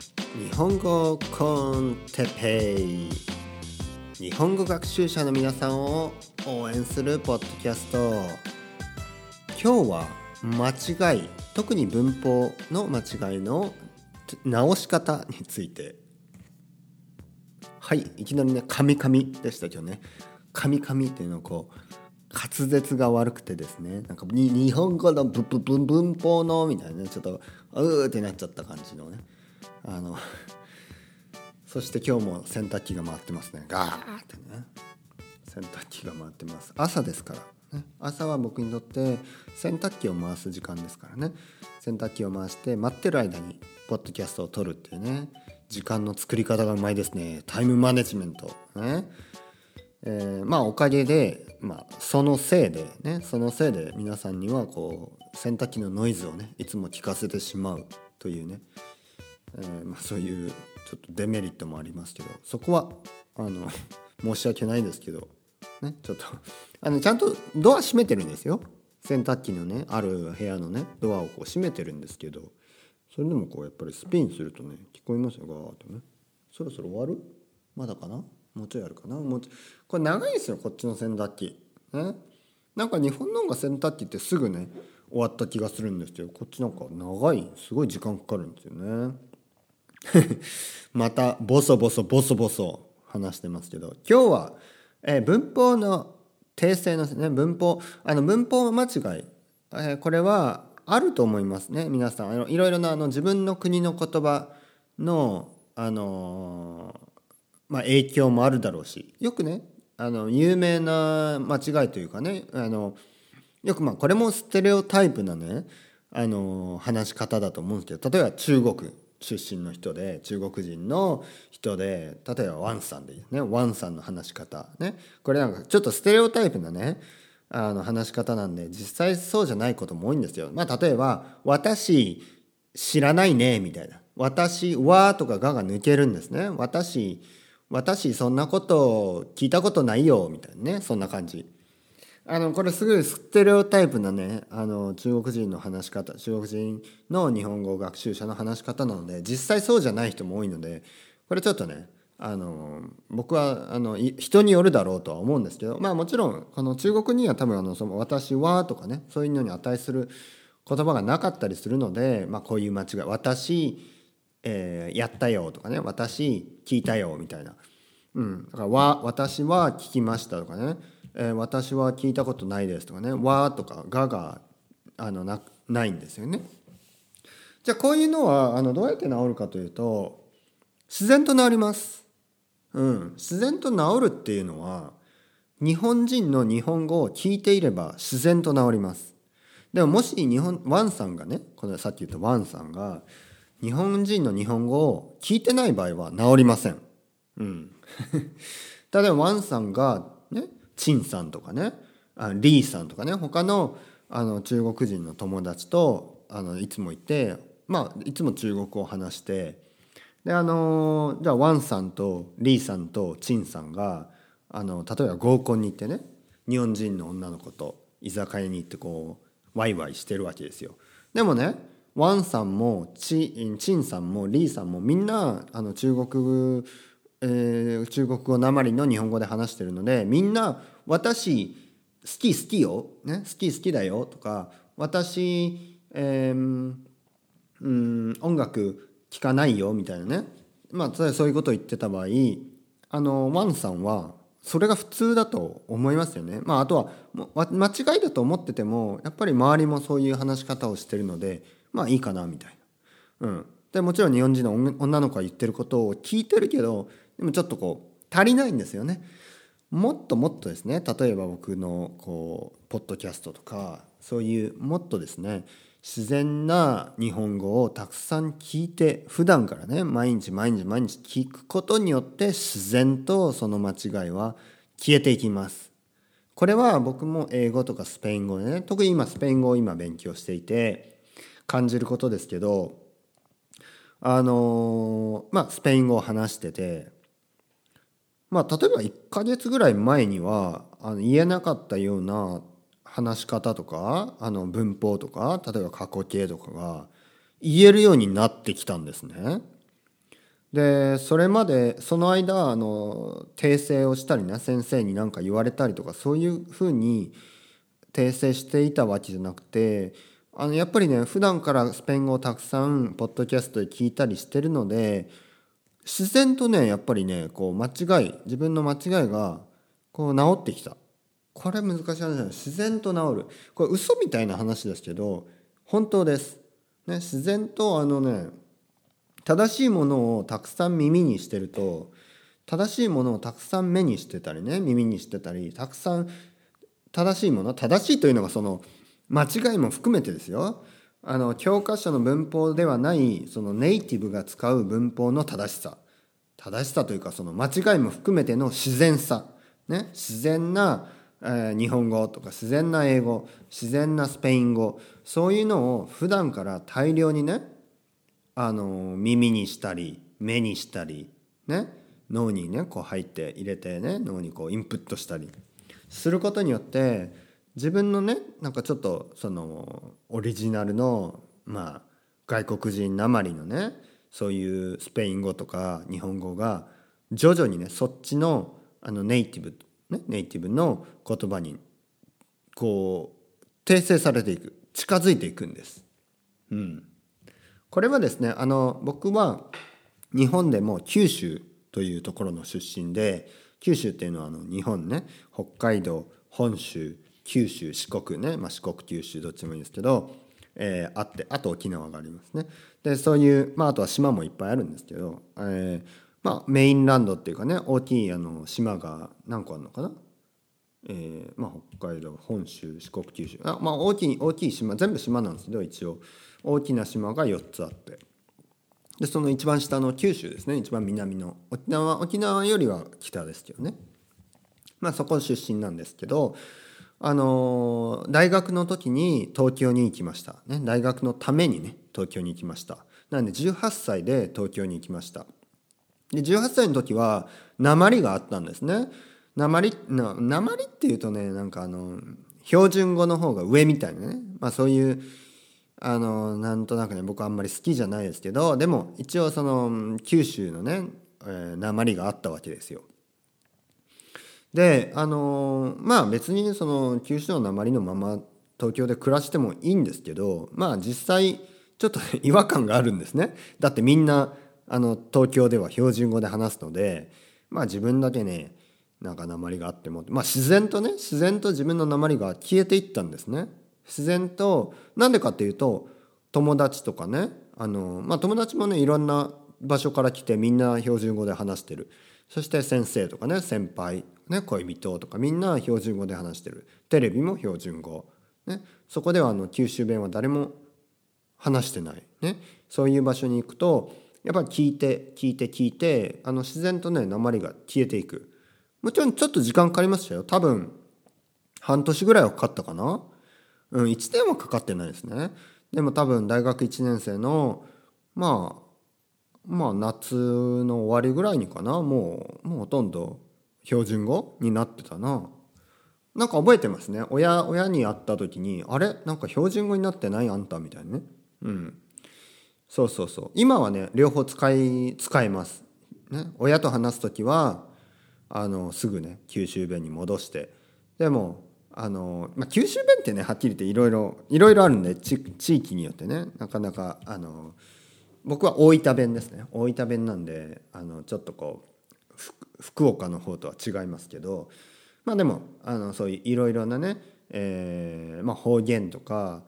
日本語コンテペイ。日本語学習者の皆さんを応援するポッドキャスト。今日は間違い特に文法の間違いの直し方について。はいいきなりね「カミカミ」でしたけどね「カミカミ」っていうのをこう滑舌が悪くてですね。なんか日本語のブブブ文法のみたいなちょっとうーってなっちゃった感じのね。あの そして今日も洗濯機が回ってますね。ガーってね。洗濯機が回ってます。朝ですから、ね、朝は僕にとって洗濯機を回す時間ですからね。洗濯機を回して待ってる間にポッドキャストを撮るっていうね。時間の作り方がうまいですね。タイムマネジメントね。えー、まあおかげで、まあ、そのせいでね。そのせいで皆さんにはこう洗濯機のノイズをねいつも聞かせてしまうというね、えー、まあ、そういうちょっとデメリットもありますけどそこはあの 申し訳ないですけど、ね、ちょっとあのちゃんとドア閉めてるんですよ。洗濯機のねある部屋のねドアをこう閉めてるんですけどそれでもこうやっぱりスピンするとね聞こえますよガーッとね。そろそろ終わる？まだかな？もうちょいあるかな？もうこれ長いですよこっちの洗濯機。ね。なんか日本の方が洗濯機ってすぐね終わった気がするんですけどこっちなんか長いすごい時間かかるんですよね。またボソボソボソボソ話してますけど今日は、えー、文法の訂正のね文法あの文法間違い、えー、これはあると思いますね皆さん。あのいろいろなあの自分の国の言葉のあのーまあ、影響もあるだろうしよくねあの有名な間違いというかねあのよくまあこれもステレオタイプなねあの話し方だと思うんですけど例えば中国。出身の人で中国人の人で例えばワンさんでいい？ねワンさんの話し方ねこれなんかちょっとステレオタイプなねあの話し方なんで実際そうじゃないことも多いんですよ。まあ、例えば「私知らないね」みたいな「私は」とか「が」が抜けるんですね。私私そんなこと聞いたことないよみたいなねそんな感じあのこれすごいステレオタイプなねあの中国人の話し方中国人の日本語学習者の話し方なので実際そうじゃない人も多いのでこれちょっとねあの僕はあの人によるだろうとは思うんですけどまあもちろんこの中国には多分あのその私はとかねそういうのに値する言葉がなかったりするので、まあ、こういう間違い私えー、やったよとかね私聞いたよみたいな、うん、だからわ私は聞きましたとかね、えー、私は聞いたことないですとかねわとかががあのなないんですよね。じゃあこういうのはあのどうやって治るかというと自然と治ります。うん、自然と治るっていうのは日本人の日本語を聞いていれば自然と治ります。でももし日本ワンさんがねこのさっき言ったワンさんが日本人の日本語を聞いてない場合は治りません。うん。例えばワンさんがね、チンさんとかね、あリーさんとかね、他のあの中国人の友達とあのいつもいて、まあいつも中国語を話して、であのじゃあワンさんとリーさんとチンさんがあの例えば合コンに行ってね、日本人の女の子と居酒屋に行ってこうワイワイしてるわけですよ。でもねワンさんもチチンさんもリーさんもみんなあの中国、えー、中国語なまりの日本語で話してるのでみんな「私好き好きよ」ね「好き好きだよ」とか「私、えー、うん音楽聴かないよ」みたいなねまあそういうことを言ってた場合あのワンさんはそれが普通だと思いますよね。まあ、あとは間違いだと思っててもやっぱり周りもそういう話し方をしてるのでまあいいかなみたいな。うん、でもちろん日本人の女の子が言ってることを聞いてるけどでもちょっとこう足りないんですよね。もっともっとですね例えば僕のこうポッドキャストとかそういうもっとですね自然な日本語をたくさん聞いて普段からね毎日毎日毎日聞くことによって自然とその間違いは消えていきます。これは僕も英語とかスペイン語でね特に今スペイン語を今勉強していて感じることですけどあのまあスペイン語を話しててまあ例えば1ヶ月ぐらい前にはあの言えなかったような話し方とかあの文法とか例えば過去形とかが言えるようになってきたんですね。でそれまでその間あの訂正をしたりね先生に何か言われたりとかそういうふうに訂正していたわけじゃなくてあのやっぱりね普段からスペイン語をたくさんポッドキャストで聞いたりしてるので自然とねやっぱりねこう間違い自分の間違いがこう治ってきた。これ難しい話じゃない自然と治る。これ嘘みたいな話ですけど本当です、ね、自然とあのね正しいものをたくさん耳にしてると正しいものをたくさん目にしてたりね耳にしてたりたくさん正しいもの正しいというのがその間違いも含めてですよ。あの教科書の文法ではないそのネイティブが使う文法の正しさ。正しさというかその間違いも含めての自然さ、ね、自然な、え、日本語とか自然な英語自然なスペイン語そういうのを普段から大量にねあの耳にしたり目にしたりね。脳にねこう入って入れてね脳にこうインプットしたりすることによって自分のねなんかちょっとそのオリジナルのまあ外国人なまりのねそういうスペイン語とか日本語が徐々にねそっちのあのネイティブ、ね、ネイティブの言葉にこう訂正されていく近づいていくんです。うん、これはですねあの僕は日本でも九州というところの出身で九州っていうのはあの日本ね北海道本州九州四国ね、まあ、四国九州どっちもいいですけど、えー、あってあと沖縄がありますね。でそういう、まあ、あとは島もいっぱいあるんですけど、えーまあ、メインランドっていうかね大きいあの島が何個あるのかな、えーまあ、北海道本州四国九州。あ、まあ、大きい大きい島全部島なんですけど一応。大きな島が4つあって。でその一番下の九州ですね。一番南の。沖縄沖縄よりは北ですけどね。まあそこ出身なんですけどあの大学の時に東京に行きました、ね、大学のためにね東京に行きました。なので18歳で東京に行きました。で18歳の時は鉛があったんですね。鉛鉛っていうとねなんかあの標準語の方が上みたいなね、まあ、そういうあのなんとなくね僕あんまり好きじゃないですけどでも一応その九州のね、えー、鉛があったわけですよ。であのまあ別にその九州の鉛のまま東京で暮らしてもいいんですけどまあ実際ちょっと 違和感があるんですね。だってみんなあの東京では標準語で話すのでまあ自分だけねなんか鉛があってもまあ自然とね自然と自分の鉛が消えていったんですね。自然となんでかっていうと友達とかねあのまあ友達もねいろんな場所から来てみんな標準語で話してる。そして先生とかね先輩ね、恋人とかみんな標準語で話してる。テレビも標準語、ね、そこではあの九州弁は誰も話してない、ね、そういう場所に行くとやっぱり聞いて聞いて聞いてあの自然とね鉛が消えていく。もちろんちょっと時間かかりましたよ。多分半年ぐらいはかかったかな。うん1年はかかってないですね。でも多分大学1年生のまあまあ夏の終わりぐらいにかな。もうもうほとんど標準語になってたな。なんか覚えてますね。親親に会った時にあれ？なんか標準語になってない？あんた？みたいなね。うん。そうそうそう。今はね両方使い使えます、ね、親と話す時はあのすぐね九州弁に戻して。でもあの、まあ、九州弁ってねはっきり言っていろいろいろいろあるんで地域によってね。なかなかあの僕は大分弁ですね。大分弁なんであのちょっとこう福岡の方とは違いますけどまあでもあのそういういろいろなね、えーまあ、方言とか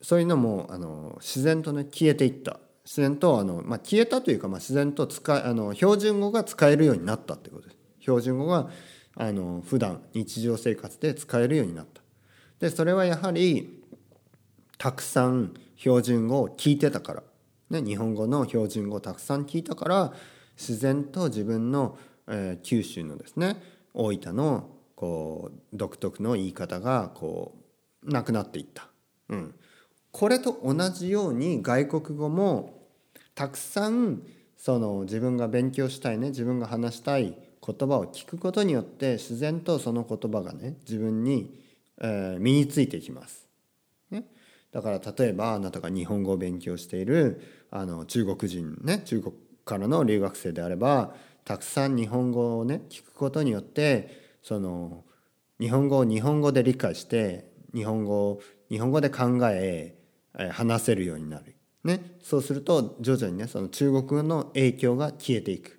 そういうのもあの自然とね消えていった。自然とあの、まあ、消えたというか、まあ、自然と使あの標準語が使えるようになったってことです。標準語があの普段日常生活で使えるようになった。でそれはやはりたくさん標準語を聞いてたから、ね、日本語の標準語をたくさん聞いたから自然と自分の、えー、九州のですね大分のこう独特の言い方がこうなくなっていった。うん、これと同じように外国語もたくさんその自分が勉強したいね自分が話したい言葉を聞くことによって自然とその言葉がね自分に、えー、身についていきます。ね、だから例えばあなたが日本語を勉強しているあの中国人ね中国からの留学生であればたくさん日本語をね聞くことによってその日本語を日本語で理解して日本語を日本語で考え話せるようになる、ね、そうすると徐々にねその中国語の影響が消えていく。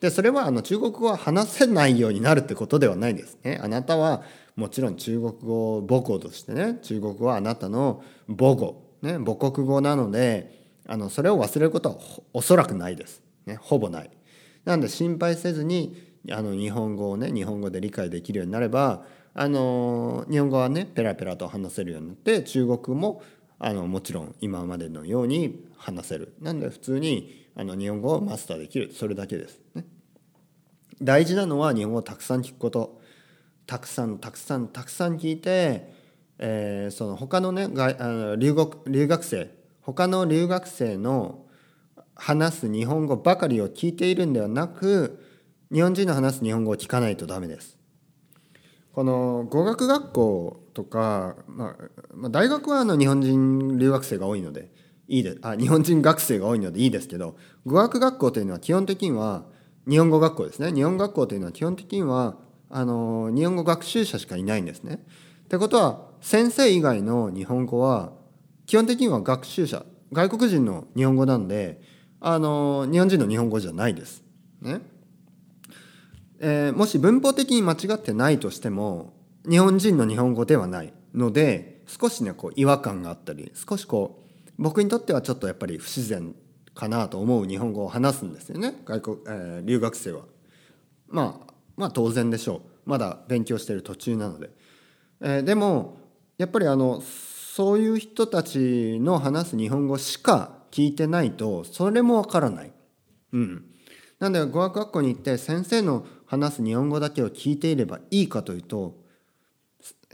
でそれはあの中国語は話せないようになるってことではないですね。あなたはもちろん中国語を母語としてね中国語はあなたの母語、ね、母国語なのであのそれを忘れることはおそらくないです、ね、ほぼない。なので心配せずにあの日本語をね日本語で理解できるようになればあの日本語はねペラペラと話せるようになって中国もあのもちろん今までのように話せる。なんで普通にあの日本語をマスターできる。それだけです。ね。大事なのは日本語をたくさん聞くこと。たくさんたくさんたくさん聞いて、えー、その他のねあの留学留学生他の留学生の話す日本語ばかりを聞いているんではなく日本人の話す日本語を聞かないとダメです。この語学学校とか、まあ、大学はあの日本人留学生が多いのでいいであ日本人学生が多いのでいいですけど語学学校というのは基本的には日本語学校ですね日本学校というのは基本的にはあの日本語学習者しかいないんですね。ってことは先生以外の日本語は基本的には学習者外国人の日本語なんであの日本人の日本語じゃないです。ね。えー、もし文法的に間違ってないとしても日本人の日本語ではないので少しねこう違和感があったり少しこう僕にとってはちょっとやっぱり不自然かなと思う日本語を話すんですよね外国、えー、留学生は。まあまあ当然でしょうまだ勉強してる途中なので。えー、でもやっぱりあのそういう人たちの話す日本語しか聞いてないとそれもわからない。うん。なんで語学学校に行って先生の話す日本語だけを聞いていればいいかというと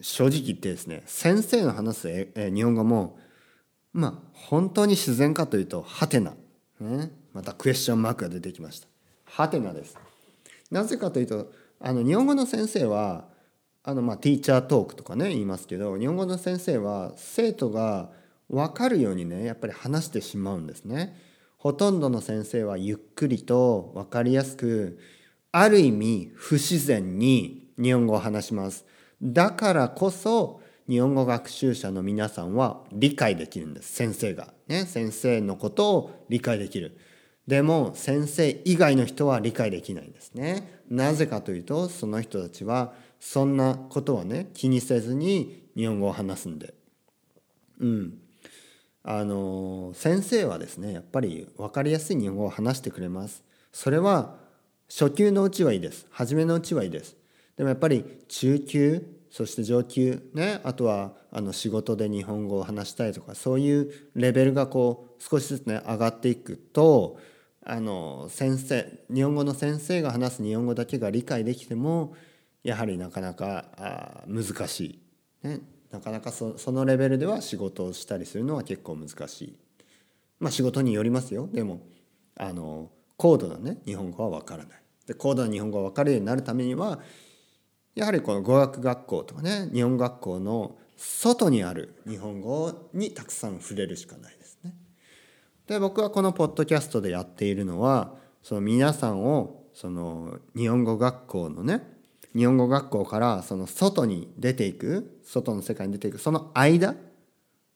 正直言ってですね先生の話すえ日本語もまあ本当に自然かというとハテナ、ね、またクエスチョンマークが出てきましたハテナですなぜかというとあの日本語の先生はあのまあティーチャートークとかね言いますけど日本語の先生は生徒が分かるようにねやっぱり話してしまうんですね。ほとんどの先生はゆっくりと分かりやすくある意味不自然に日本語を話します。だからこそ日本語学習者の皆さんは理解できるんです先生が。ね、先生のことを理解できる。でも先生以外の人は理解できないんですね。なぜかというとその人たちはそんなことはね気にせずに日本語を話すんで。うん。あの先生はですねやっぱり分かりやすい日本語を話してくれます。それは初級のうちはいいです。初めのうちはいいです。でもやっぱり中級そして上級ねあとはあの仕事で日本語を話したいとかそういうレベルがこう少しずつね上がっていくとあの先生日本語の先生が話す日本語だけが理解できてもやはりなかなか難しい、ね、なかなかそそのレベルでは仕事をしたりするのは結構難しい。まあ仕事によりますよ。でもあの高度なね日本語は分からない。で高度な日本語が分かるようになるためにはやはりこの語学学校とかね日本学校の外にある日本語にたくさん触れるしかないですね。で僕はこのポッドキャストでやっているのはその皆さんをその日本語学校のね日本語学校からその外に出ていく外の世界に出ていくその間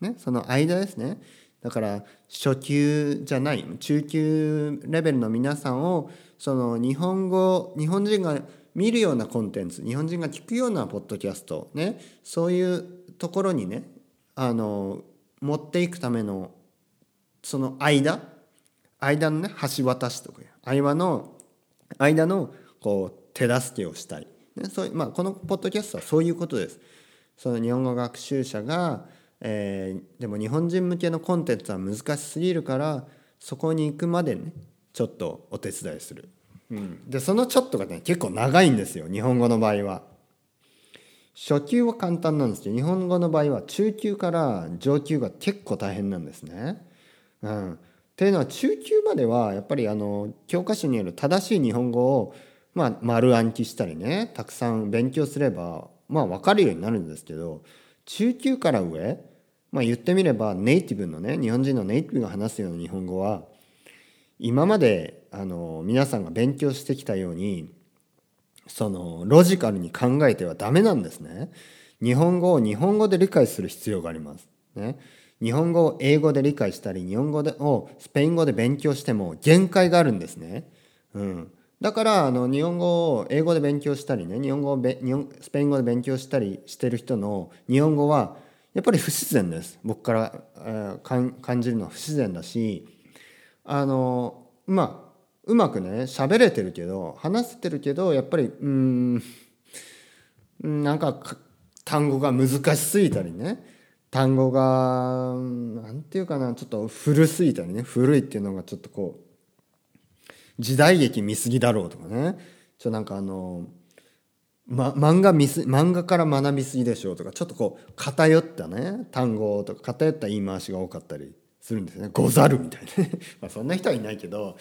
ねその間ですね。だから初級じゃない中級レベルの皆さんをその日本語日本人が見るようなコンテンツ日本人が聞くようなポッドキャストねそういうところにねあの持っていくためのその間間のね橋渡しとか間の間のこう手助けをしたい、ねそうまあ、このポッドキャストはそういうことです。その日本語学習者が、えー、でも日本人向けのコンテンツは難しすぎるからそこに行くまでねちょっとお手伝いする。うん、でそのちょっとがね結構長いんですよ日本語の場合は。初級は簡単なんですけど日本語の場合は中級から上級が結構大変なんですね。うん、っていうのは中級まではやっぱりあの教科書による正しい日本語を、まあ、丸暗記したりねたくさん勉強すればまあ分かるようになるんですけど中級から上、まあ、言ってみればネイティブのね日本人のネイティブが話すような日本語は今まであの皆さんが勉強してきたようにそのロジカルに考えてはダメなんですね。日本語を日本語で理解する必要があります。ね、日本語を英語で理解したり日本語でをスペイン語で勉強しても限界があるんですね。うん、だからあの日本語を英語で勉強したりね日本語をべ日本スペイン語で勉強したりしてる人の日本語はやっぱり不自然です。僕から、えー、感じるのは不自然だしあのまあうまくね喋れてるけど話せてるけどやっぱりうんなんか単語が難しすぎたりね単語が何て言うかなちょっと古すぎたりね古いっていうのがちょっとこう時代劇見すぎだろうとかね。ちょなんかあの、ま、漫画見す漫画から学びすぎでしょうとかちょっとこう偏ったね単語とか偏った言い回しが多かったりするんですね「ござる」みたいな。まあそんな人はいないけど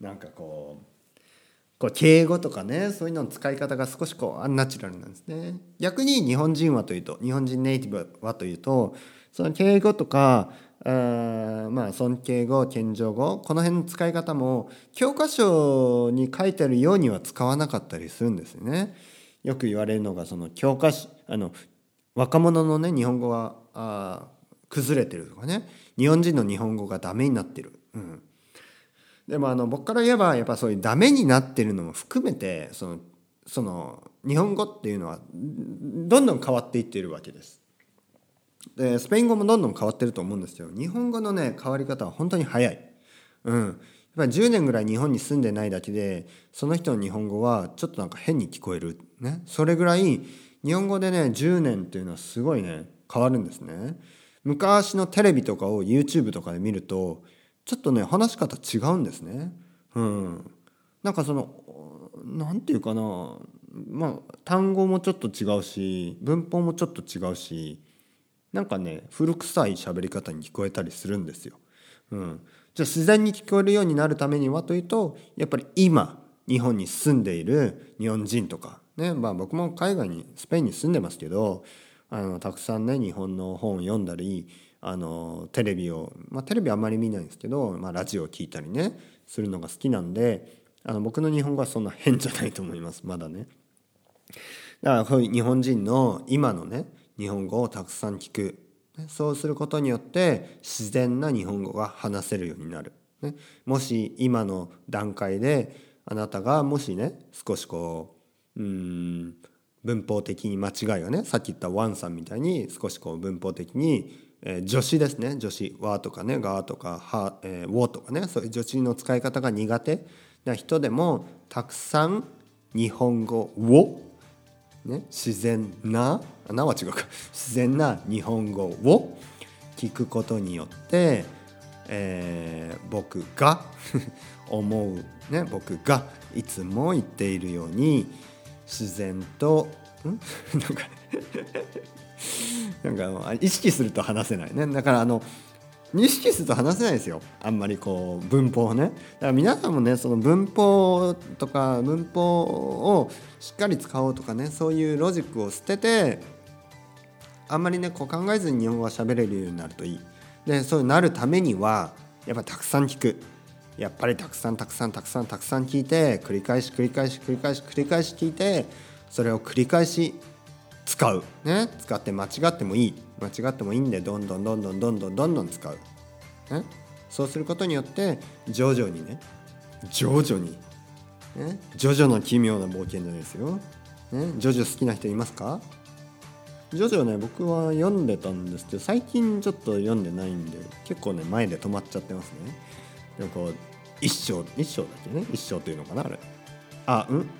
なんかこうこう敬語とかねそういうのの使い方が少しこうアンナチュラルなんですね。逆に日本人はというと日本人ネイティブはというとその敬語とかあまあ尊敬語謙譲語この辺の使い方も教科書に書いてあるようには使わなかったりするんですね。よく言われるのがその教科書あの若者のね日本語はあ崩れてるとかね日本人の日本語がダメになってる、うん、でもあの僕から言えばやっぱそういうダメになってるのも含めてそのその日本語っていうのはどんどん変わっていってるわけです。でスペイン語もどんどん変わってると思うんですよ。日本語のね変わり方は本当に早い。うん。やっぱ10年ぐらい日本に住んでないだけでその人の日本語はちょっとなんか変に聞こえる。ね。それぐらい日本語でね10年っていうのはすごいね変わるんですね。昔のテレビとかを YouTube とかで見るとちょっとね話し方違うんですね。うん、なんかその何て言うかなまあ単語もちょっと違うし文法もちょっと違うしなんかね古臭い喋り方に聞こえたりするんですよ。うん、じゃあ自然に聞こえるようになるためにはというとやっぱり今日本に住んでいる日本人とかねまあ僕も海外にスペインに住んでますけどあのたくさんね日本の本を読んだりあのテレビを、まあ、テレビあんまり見ないんですけど、まあ、ラジオを聞いたりねするのが好きなんであの僕の日本語はそんな変じゃないと思いますまだね。だから日本人の今のね日本語をたくさん聞くそうすることによって自然な日本語が話せるようになる。ね、もし今の段階であなたがもしね少しこううん文法的に間違いをねさっき言ったワンさんみたいに少しこう文法的にえー、助詞ですね助詞「わ」とかね「が」とか「は」えー「を」とかねそういう助詞の使い方が苦手な人でもたくさん日本語を、ね、自然な「な」は違うか。自然な日本語を聞くことによって、えー、僕が 思う、ね、僕がいつも言っているように自然とん？なんか なんか意識すると話せないね。だからあの意識すると話せないですよ。あんまりこう文法ね。だから皆さんもねその文法とか文法をしっかり使おうとかねそういうロジックを捨ててあんまりねこう考えずに日本語が喋れるようになるといい。でそうなるためにはやっぱたくさん聞く。やっぱりたくさんたくさんたくさんたくさん聞いて繰り返し繰り返し繰り返し繰り返し聞いてそれを繰り返し使う、ね、使って間違ってもいい。間違ってもいいんでどんどんどんどんどんどんどんどん使う、ね、そうすることによって徐々にね徐々に、ね、ジョジョの奇妙な冒険じゃないですよ、ね、ジョジョ好きな人いますかジョジョね僕は読んでたんですけど最近ちょっと読んでないんで結構ね前で止まっちゃってますねでもこう一章一章だっけね一章っていうのかなあれあうん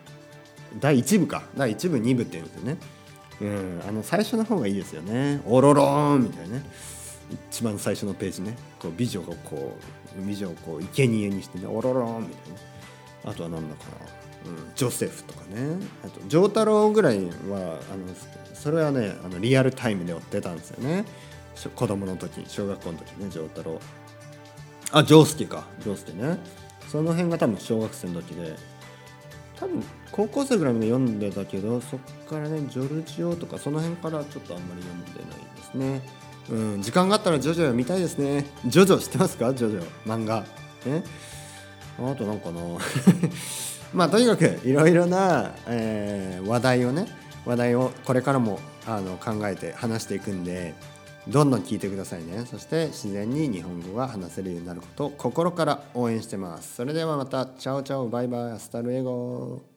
第1部か第1部2部っていうんですよねうんあの最初の方がいいですよね「おろろーん」みたいなね。一番最初のページね。こう美女がこう美女をこう生贄にしてね「おろろーん」みたいなあとは何だかな、うん、ジョセフとかね。あと丈太郎ぐらいはあのそれはねあのリアルタイムで追ってたんですよね。子供の時小学校の時ね丈太郎あ丈介か。丈介ね。その辺が多分小学生の時で。多分高校生ぐらいまで読んでたけどそっからねジョルジオとかその辺からちょっとあんまり読んでないですね。うん時間があったらジョジョ読みたいですね。ジョジョ知ってますか？ジョジョ。漫画。ね。あとなんかな。まあとにかくいろいろな、えー、話題をね話題をこれからもあの考えて話していくんでどんどん聞いてくださいね。そして自然に日本語が話せるようになることを心から応援してます。それではまた。チャオチャオ。バイバイ。 Hasta luego